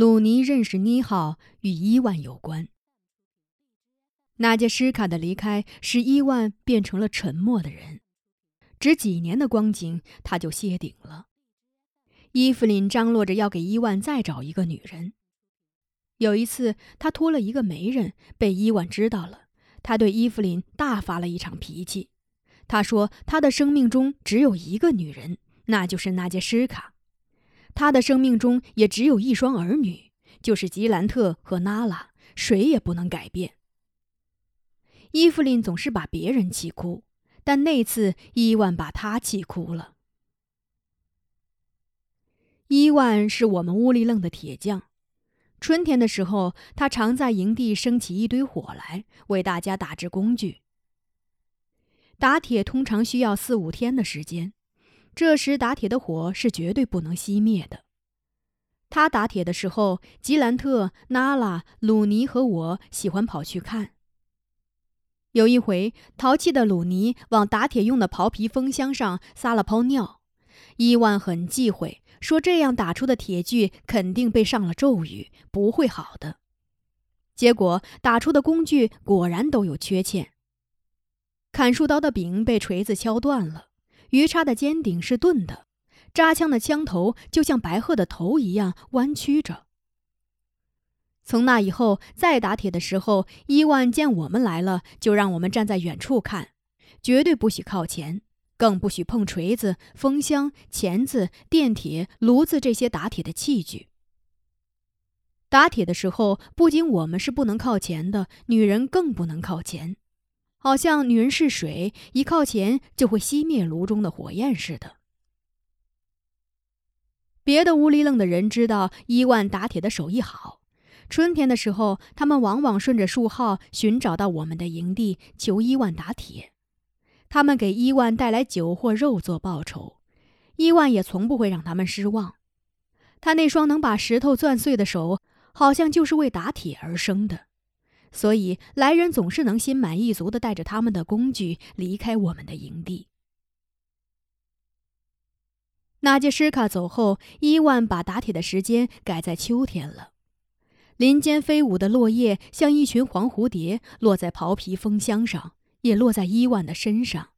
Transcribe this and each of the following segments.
鲁尼认识妮浩与伊万有关。纳杰什卡的离开使伊万变成了沉默的人，只几年的光景，他就谢顶了。伊芙琳张罗着要给伊万再找一个女人。有一次，他托了一个媒人，被伊万知道了。他对伊芙琳大发了一场脾气。他说：“他的生命中只有一个女人，那就是娜杰什卡。他的生命中也只有一双儿女，就是吉兰特和娜拉，谁也不能改变。”伊芙琳总是把别人气哭，但那次伊万把他气哭了。伊万是我们乌里楞的铁匠。春天的时候，他常在营地升起一堆火来，为大家打制工具。打铁通常需要四五天的时间，这时打铁的火是绝对不能熄灭的。他打铁的时候，吉兰特、娜拉、鲁尼和我喜欢跑去看。有一回，淘气的鲁尼往打铁用的刨皮风箱上撒了泡尿，伊万很忌讳。说这样打出的铁具肯定被上了咒语，不会好的。结果打出的工具果然都有缺陷。砍树刀的柄被锤子敲断了，鱼叉的尖顶是钝的，扎枪的枪头就像白鹤的头一样弯曲着。从那以后，再打铁的时候，伊万见我们来了，就让我们站在远处看，绝对不许靠前。更不许碰锤子、风箱、钳子、电铁、炉子这些打铁的器具。打铁的时候，不仅我们是不能靠前的，女人更不能靠前，好像女人是水，一靠前就会熄灭炉中的火焰似的。别的乌里楞的人知道伊万打铁的手艺好，春天的时候，他们往往顺着树号寻找到我们的营地，求伊万打铁。他们给伊万带来酒或肉做报酬，伊万也从不会让他们失望。他那双能把石头攥碎的手，好像就是为打铁而生的，所以来人总是能心满意足地带着他们的工具离开我们的营地。纳杰什卡走后，伊万把打铁的时间改在秋天了。林间飞舞的落叶像一群黄蝴蝶，落在刨皮风箱上。也落在伊万的身上。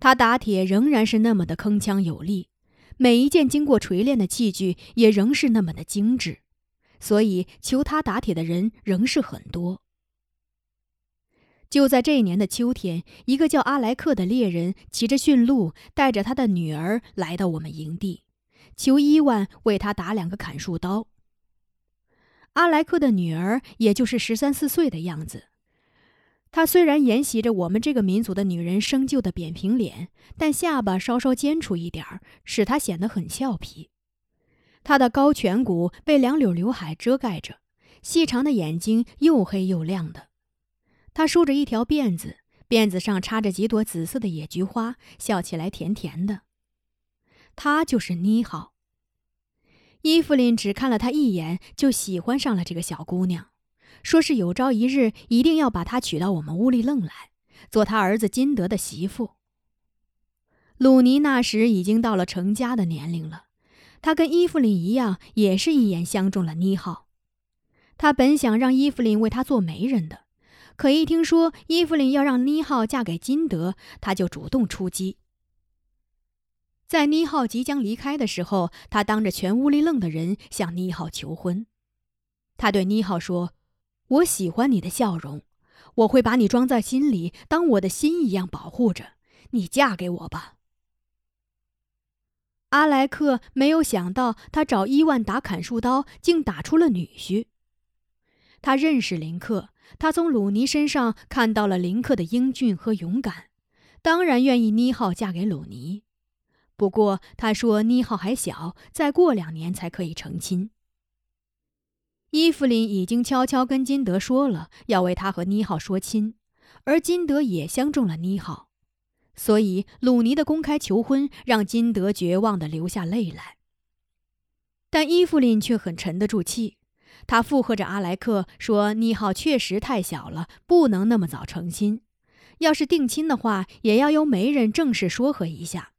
他打铁仍然是那么的铿锵有力，每一件经过锤炼的器具也仍是那么的精致，所以求他打铁的人仍是很多。就在这一年的秋天，一个叫阿莱克的猎人骑着驯鹿，带着他的女儿来到我们营地，求伊万为他打两个砍树刀。阿莱克的女儿也就是十三四岁的样子。她虽然沿袭着我们这个民族的女人生就的扁平脸，但下巴稍稍尖出一点儿，使她显得很俏皮。她的高颧骨被两绺刘海遮盖着，细长的眼睛又黑又亮的。她梳着一条辫子，辫子上插着几朵紫色的野菊花，笑起来甜甜的。她就是妮浩。伊芙琳只看了她一眼，就喜欢上了这个小姑娘。说是有朝一日一定要把她娶到我们屋里楞来，做他儿子金德的媳妇。鲁尼那时已经到了成家的年龄了，他跟伊芙琳一样，也是一眼相中了妮浩。他本想让伊芙琳为他做媒人的，可一听说伊芙琳要让妮浩嫁给金德，他就主动出击。在妮浩即将离开的时候，他当着全屋里愣的人向妮浩求婚。他对妮浩说。我喜欢你的笑容，我会把你装在心里，当我的心一样保护着你。嫁给我吧。阿莱克没有想到，他找伊万打砍树刀，竟打出了女婿。他认识林克，他从鲁尼身上看到了林克的英俊和勇敢，当然愿意妮浩嫁给鲁尼。不过他说妮浩还小，再过两年才可以成亲。伊芙琳已经悄悄跟金德说了，要为他和妮浩说亲，而金德也相中了妮浩，所以鲁尼的公开求婚让金德绝望的流下泪来。但伊芙琳却很沉得住气，她附和着阿莱克说：“妮浩确实太小了，不能那么早成亲。要是定亲的话，也要由媒人正式说和一下。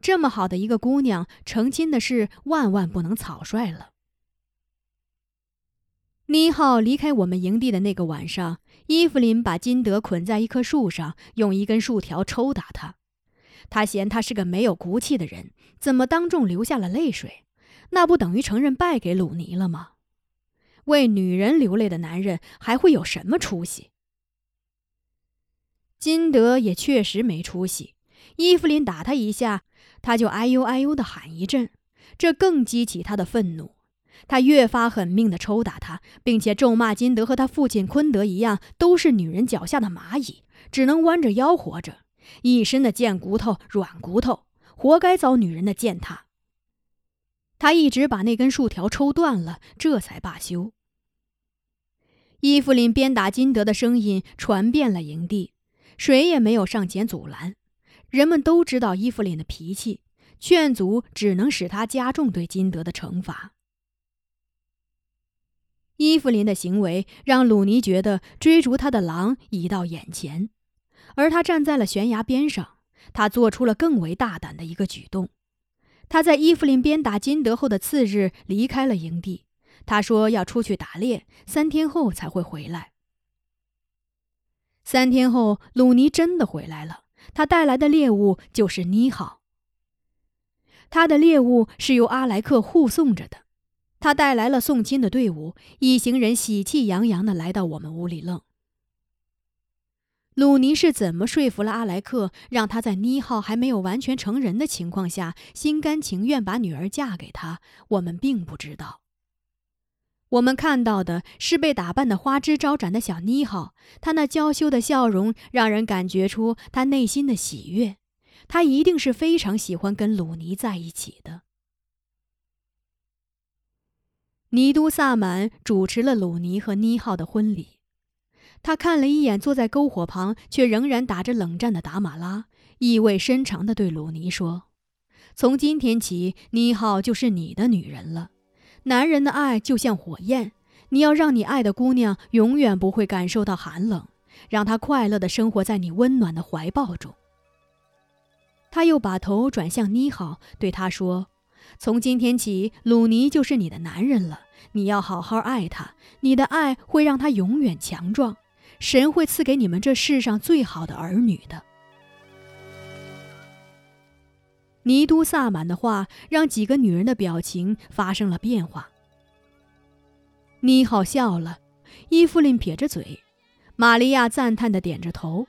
这么好的一个姑娘，成亲的事万万不能草率了。”妮浩离开我们营地的那个晚上，伊芙琳把金德捆在一棵树上，用一根树条抽打他。他嫌他是个没有骨气的人，怎么当众流下了泪水？那不等于承认败给鲁尼了吗？为女人流泪的男人还会有什么出息？金德也确实没出息。伊芙琳打他一下，他就哎呦哎呦的喊一阵，这更激起他的愤怒。他越发狠命地抽打他，并且咒骂金德和他父亲昆德一样，都是女人脚下的蚂蚁，只能弯着腰活着，一身的贱骨头、软骨头，活该遭女人的践踏。他一直把那根树条抽断了，这才罢休。伊芙琳鞭打金德的声音传遍了营地，谁也没有上前阻拦。人们都知道伊芙琳的脾气，劝阻只能使他加重对金德的惩罚。伊芙琳的行为让鲁尼觉得追逐他的狼已到眼前，而他站在了悬崖边上。他做出了更为大胆的一个举动。他在伊芙琳鞭打金德后的次日离开了营地。他说要出去打猎，三天后才会回来。三天后，鲁尼真的回来了。他带来的猎物就是妮好。他的猎物是由阿莱克护送着的。他带来了送亲的队伍，一行人喜气洋洋地来到我们屋里愣。鲁尼是怎么说服了阿莱克，让他在妮浩还没有完全成人的情况下，心甘情愿把女儿嫁给他？我们并不知道。我们看到的是被打扮的花枝招展的小妮浩，她那娇羞的笑容让人感觉出她内心的喜悦。她一定是非常喜欢跟鲁尼在一起的。尼都萨满主持了鲁尼和妮浩的婚礼。他看了一眼坐在篝火旁却仍然打着冷战的达马拉，意味深长地对鲁尼说：“从今天起，妮浩就是你的女人了。男人的爱就像火焰，你要让你爱的姑娘永远不会感受到寒冷，让她快乐地生活在你温暖的怀抱中。”他又把头转向妮浩，对他说。从今天起，鲁尼就是你的男人了。你要好好爱他，你的爱会让他永远强壮。神会赐给你们这世上最好的儿女的。尼都萨满的话让几个女人的表情发生了变化。妮好笑了，伊芙琳撇着嘴，玛利亚赞叹的点着头，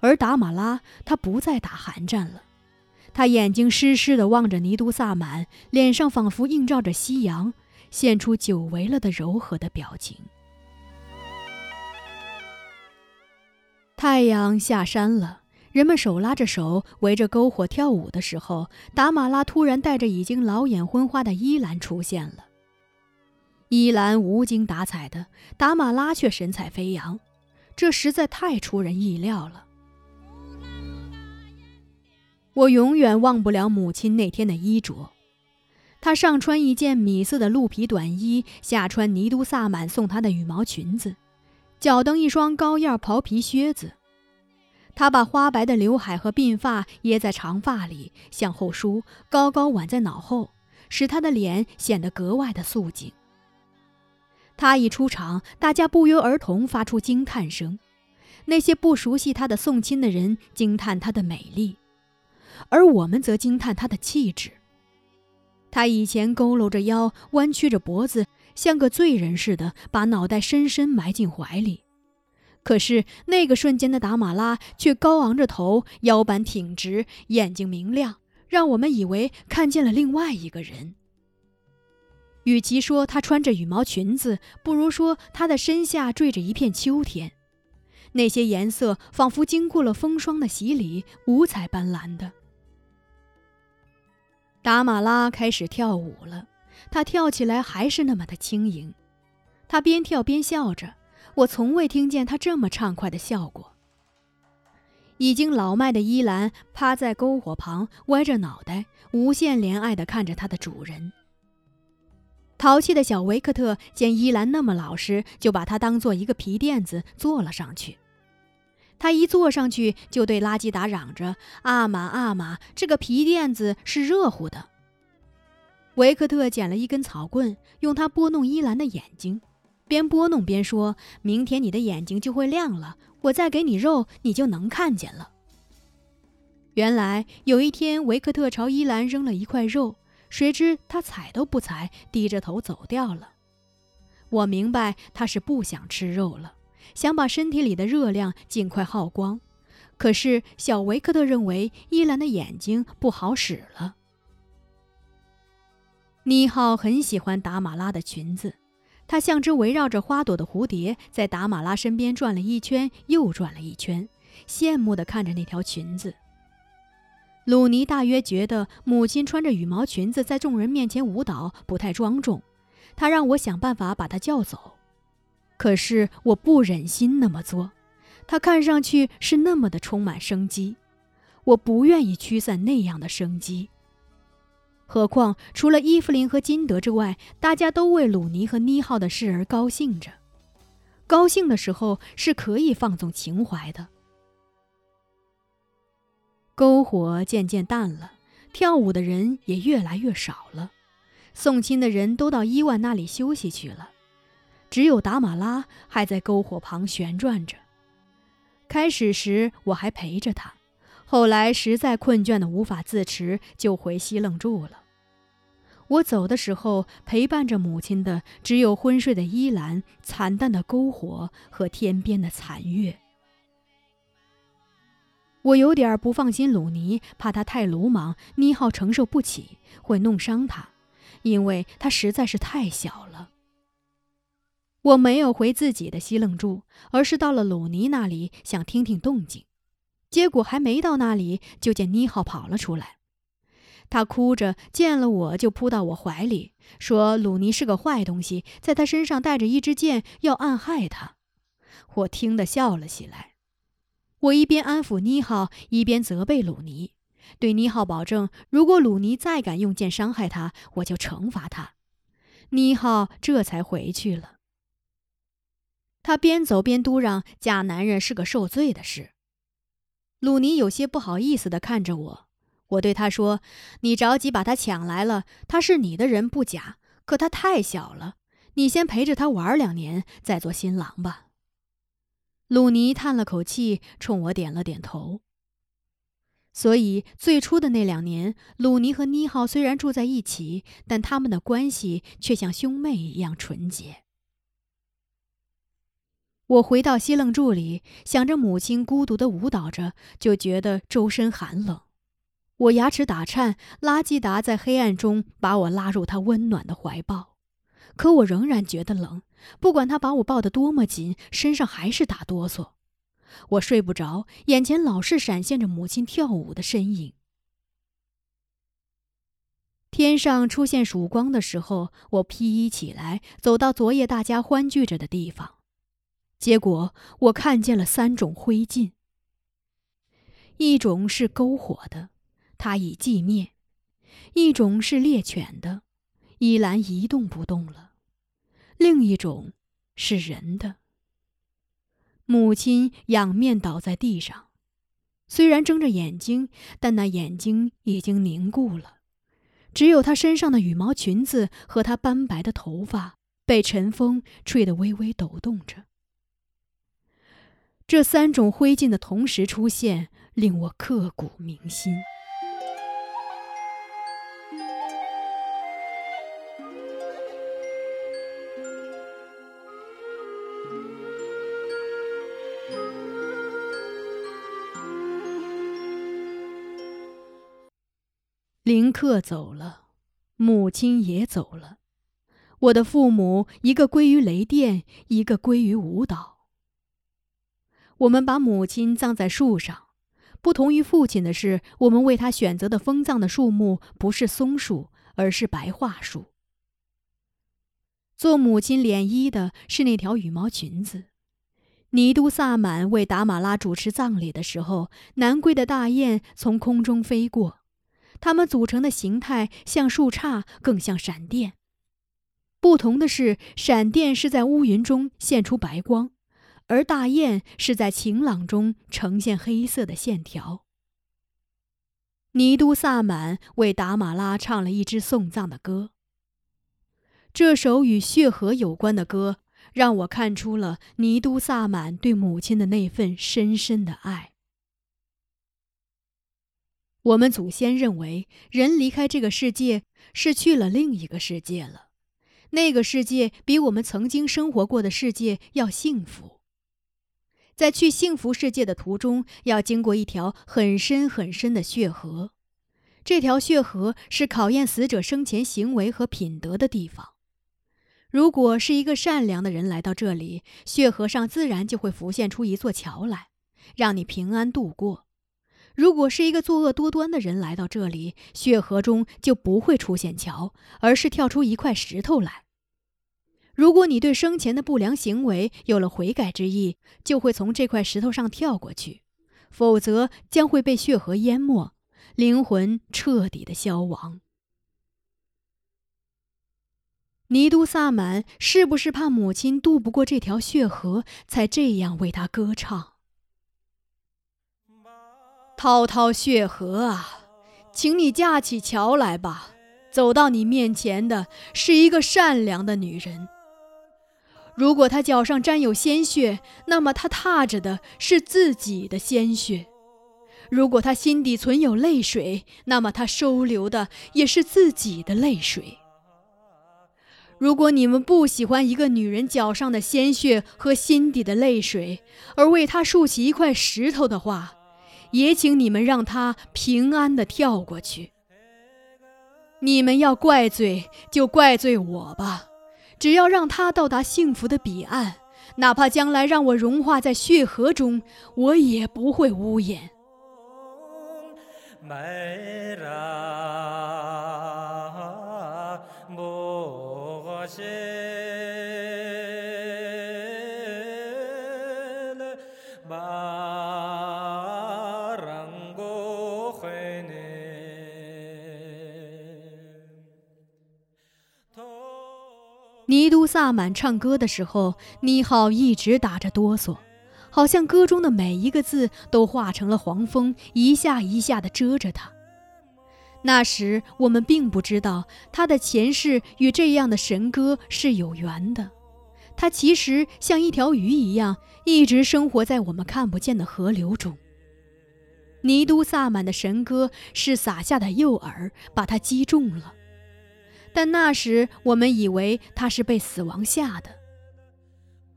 而达马拉她不再打寒战了。他眼睛湿湿的望着尼都萨满，脸上仿佛映照着夕阳，现出久违了的柔和的表情。太阳下山了，人们手拉着手围着篝火跳舞的时候，达马拉突然带着已经老眼昏花的伊兰出现了。伊兰无精打采的，达马拉却神采飞扬，这实在太出人意料了。我永远忘不了母亲那天的衣着，她上穿一件米色的鹿皮短衣，下穿尼都萨满送她的羽毛裙子，脚蹬一双高腰袍皮靴子。她把花白的刘海和鬓发掖在长发里，向后梳，高高挽在脑后，使她的脸显得格外的素净。她一出场，大家不约而同发出惊叹声，那些不熟悉她的送亲的人惊叹她的美丽。而我们则惊叹她的气质。她以前佝偻着腰，弯曲着脖子，像个罪人似的，把脑袋深深埋进怀里。可是那个瞬间的达马拉却高昂着头，腰板挺直，眼睛明亮，让我们以为看见了另外一个人。与其说他穿着羽毛裙子，不如说他的身下缀着一片秋天，那些颜色仿佛经过了风霜的洗礼，五彩斑斓的。达马拉开始跳舞了，她跳起来还是那么的轻盈。她边跳边笑着，我从未听见她这么畅快的笑过。已经老迈的伊兰趴在篝火旁，歪着脑袋，无限怜爱地看着他的主人。淘气的小维克特见伊兰那么老实，就把他当做一个皮垫子坐了上去。他一坐上去，就对拉基达嚷着：“阿玛，阿玛，这个皮垫子是热乎的。”维克特捡了一根草棍，用它拨弄伊兰的眼睛，边拨弄边说：“明天你的眼睛就会亮了，我再给你肉，你就能看见了。”原来有一天，维克特朝伊兰扔了一块肉，谁知他踩都不踩，低着头走掉了。我明白他是不想吃肉了，想把身体里的热量尽快耗光。可是小维克特认为伊兰的眼睛不好使了。妮浩很喜欢达玛拉的裙子，他像只围绕着花朵的蝴蝶，在达玛拉身边转了一圈又转了一圈，羡慕地看着那条裙子。鲁尼大约觉得母亲穿着羽毛裙子在众人面前舞蹈不太庄重，他让我想办法把她叫走。可是我不忍心那么做，他看上去是那么的充满生机，我不愿意驱散那样的生机。何况除了伊芙琳和金德之外，大家都为鲁尼和妮浩的事而高兴着。高兴的时候是可以放纵情怀的。篝火渐渐淡了，跳舞的人也越来越少了，送亲的人都到伊万那里休息去了，只有达马拉还在篝火旁旋转着。开始时我还陪着他，后来实在困倦的无法自持，就回西楞住了。我走的时候，陪伴着母亲的只有昏睡的依兰、惨淡的篝火和天边的残月。我有点不放心鲁尼，怕他太鲁莽，妮浩承受不起，会弄伤他，因为他实在是太小了。我没有回自己的西楞住，而是到了鲁尼那里，想听听动静。结果还没到那里，就见妮浩跑了出来。他哭着见了我就扑到我怀里，说鲁尼是个坏东西，在他身上带着一支箭，要暗害他。我听得笑了起来。我一边安抚妮浩，一边责备鲁尼，对妮浩保证：如果鲁尼再敢用剑伤害他，我就惩罚他。妮浩这才回去了。他边走边嘟囔：“嫁男人是个受罪的事。”鲁尼有些不好意思地看着我。我对他说：“你着急把他抢来了，他是你的人不假，可他太小了，你先陪着他玩两年，再做新郎吧。”鲁尼叹了口气，冲我点了点头。所以最初的那两年，鲁尼和妮浩虽然住在一起，但他们的关系却像兄妹一样纯洁。我回到西楞柱里，想着母亲孤独的舞蹈着，就觉得周身寒冷。我牙齿打颤，拉基达在黑暗中把我拉入他温暖的怀抱，可我仍然觉得冷。不管他把我抱得多么紧，身上还是打哆嗦。我睡不着，眼前老是闪现着母亲跳舞的身影。天上出现曙光的时候，我披衣起来，走到昨夜大家欢聚着的地方。结果我看见了三种灰烬：一种是篝火的，它已寂灭；一种是猎犬的，依然一动不动了。另一种是人的。母亲仰面倒在地上，虽然睁着眼睛，但那眼睛已经凝固了。只有她身上的羽毛裙子和她斑白的头发被晨风吹得微微抖动着。这三种灰烬的同时出现，令我刻骨铭心。林克走了，母亲也走了，我的父母一个归于雷电，一个归于舞蹈。我们把母亲葬在树上，不同于父亲的是，我们为他选择的封葬的树木不是松树，而是白桦树。做母亲涟衣的是那条羽毛裙子。尼都萨满为达玛拉主持葬礼的时候，南归的大雁从空中飞过。它们组成的形态像树杈，更像闪电。不同的是，闪电是在乌云中现出白光，而大雁是在晴朗中呈现黑色的线条。尼都萨满为达玛拉唱了一支送葬的歌。这首与血河有关的歌，让我看出了尼都萨满对母亲的那份深深的爱。我们祖先认为，人离开这个世界是去了另一个世界了，那个世界比我们曾经生活过的世界要幸福。在去幸福世界的途中，要经过一条很深很深的血河，这条血河是考验死者生前行为和品德的地方。如果是一个善良的人来到这里，血河上自然就会浮现出一座桥来，让你平安度过。如果是一个作恶多端的人来到这里，血河中就不会出现桥，而是跳出一块石头来。如果你对生前的不良行为有了悔改之意，就会从这块石头上跳过去；否则将会被血河淹没，灵魂彻底的消亡。尼都萨满是不是怕母亲渡不过这条血河，才这样为他歌唱？滔滔血河啊，请你架起桥来吧。走到你面前的是一个善良的女人。如果她脚上沾有鲜血，那么她踏着的是自己的鲜血；如果她心底存有泪水，那么她收留的也是自己的泪水。如果你们不喜欢一个女人脚上的鲜血和心底的泪水，而为她竖起一块石头的话，也请你们让她平安的跳过去。你们要怪罪就怪罪我吧，只要让他到达幸福的彼岸，哪怕将来让我融化在血河中，我也不会呜咽。都萨满唱歌的时候，妮浩一直打着哆嗦，好像歌中的每一个字都化成了黄蜂，一下一下地蛰着他。那时我们并不知道他的前世与这样的神歌是有缘的，他其实像一条鱼一样，一直生活在我们看不见的河流中。尼都萨满的神歌是撒下的诱饵，把他击中了。但那时我们以为他是被死亡吓的。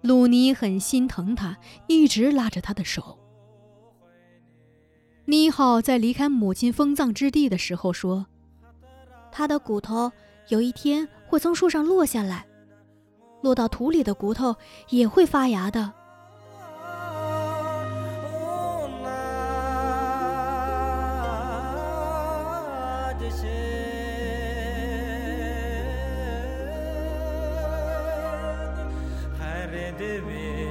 鲁尼很心疼他，一直拉着他的手。妮浩在离开母亲封葬之地的时候说：“他的骨头有一天会从树上落下来，落到土里的骨头也会发芽的。” devi